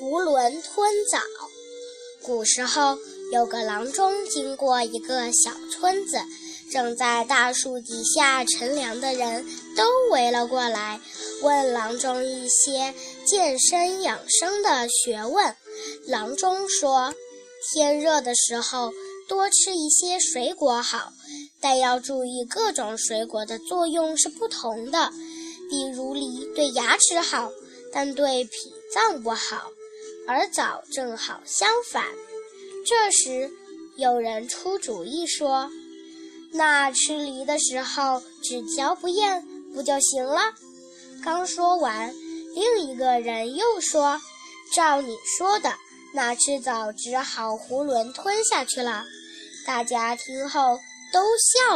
囫囵吞枣。古时候，有个郎中经过一个小村子，正在大树底下乘凉的人都围了过来，问郎中一些健身养生的学问。郎中说：“天热的时候，多吃一些水果好，但要注意各种水果的作用是不同的。比如梨对牙齿好，但对脾脏不好。”而枣正好相反。这时，有人出主意说：“那吃梨的时候只嚼不咽，不就行了？”刚说完，另一个人又说：“照你说的，那吃枣只好囫囵吞下去了。”大家听后都笑。